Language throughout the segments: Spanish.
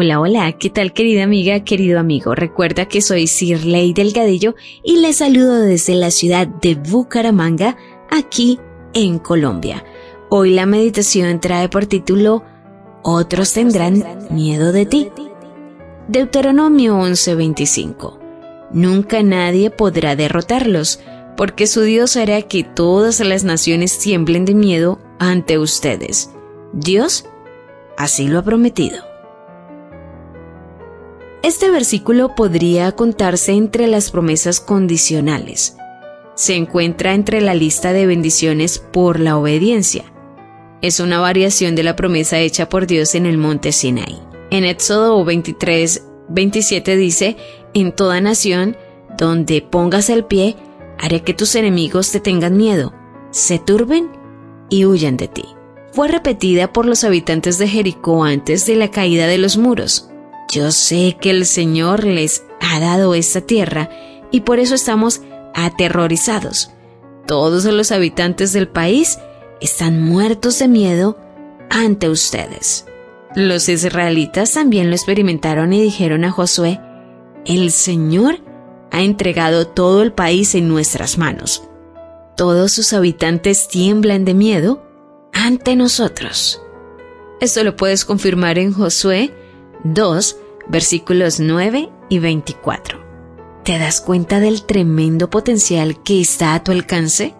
Hola, hola, ¿qué tal querida amiga, querido amigo? Recuerda que soy Sir Ley Delgadillo y les saludo desde la ciudad de Bucaramanga, aquí en Colombia. Hoy la meditación trae por título Otros tendrán miedo de ti. Deuteronomio 11:25. Nunca nadie podrá derrotarlos, porque su Dios hará que todas las naciones tiemblen de miedo ante ustedes. Dios así lo ha prometido. Este versículo podría contarse entre las promesas condicionales. Se encuentra entre la lista de bendiciones por la obediencia. Es una variación de la promesa hecha por Dios en el monte Sinai. En Éxodo 23, 27 dice, en toda nación donde pongas el pie, haré que tus enemigos te tengan miedo, se turben y huyan de ti. Fue repetida por los habitantes de Jericó antes de la caída de los muros. Yo sé que el Señor les ha dado esta tierra y por eso estamos aterrorizados. Todos los habitantes del país están muertos de miedo ante ustedes. Los israelitas también lo experimentaron y dijeron a Josué, el Señor ha entregado todo el país en nuestras manos. Todos sus habitantes tiemblan de miedo ante nosotros. Esto lo puedes confirmar en Josué 2, versículos 9 y 24. ¿Te das cuenta del tremendo potencial que está a tu alcance?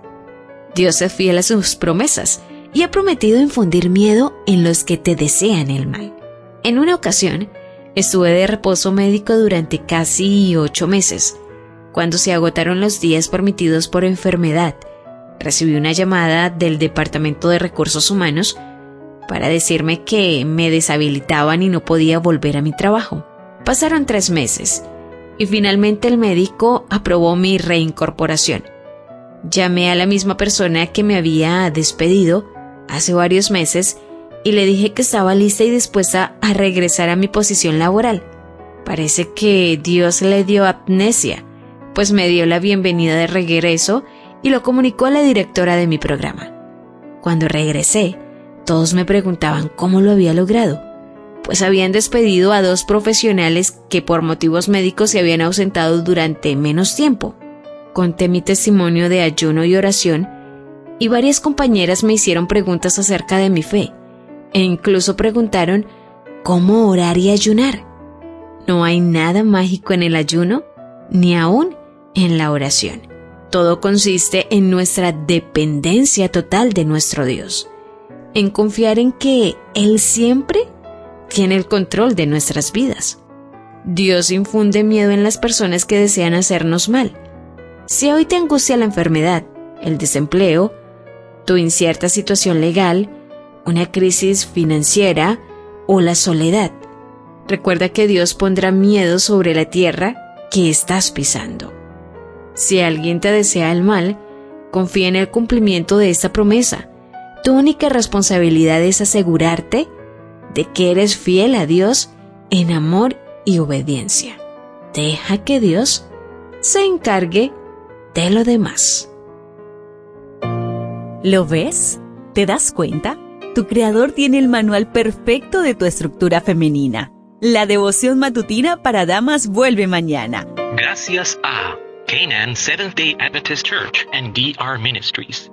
Dios es fiel a sus promesas y ha prometido infundir miedo en los que te desean el mal. En una ocasión, estuve de reposo médico durante casi ocho meses. Cuando se agotaron los días permitidos por enfermedad, recibí una llamada del Departamento de Recursos Humanos para decirme que me deshabilitaban y no podía volver a mi trabajo. Pasaron tres meses y finalmente el médico aprobó mi reincorporación. Llamé a la misma persona que me había despedido hace varios meses y le dije que estaba lista y dispuesta a regresar a mi posición laboral. Parece que Dios le dio amnesia, pues me dio la bienvenida de regreso y lo comunicó a la directora de mi programa. Cuando regresé, todos me preguntaban cómo lo había logrado, pues habían despedido a dos profesionales que por motivos médicos se habían ausentado durante menos tiempo. Conté mi testimonio de ayuno y oración y varias compañeras me hicieron preguntas acerca de mi fe e incluso preguntaron cómo orar y ayunar. No hay nada mágico en el ayuno ni aún en la oración. Todo consiste en nuestra dependencia total de nuestro Dios en confiar en que Él siempre tiene el control de nuestras vidas. Dios infunde miedo en las personas que desean hacernos mal. Si hoy te angustia la enfermedad, el desempleo, tu incierta situación legal, una crisis financiera o la soledad, recuerda que Dios pondrá miedo sobre la tierra que estás pisando. Si alguien te desea el mal, confía en el cumplimiento de esta promesa tu única responsabilidad es asegurarte de que eres fiel a Dios en amor y obediencia. Deja que Dios se encargue de lo demás. ¿Lo ves? ¿Te das cuenta? Tu creador tiene el manual perfecto de tu estructura femenina. La devoción matutina para damas vuelve mañana. Gracias a Canaan Seventh Day Adventist Church and DR Ministries.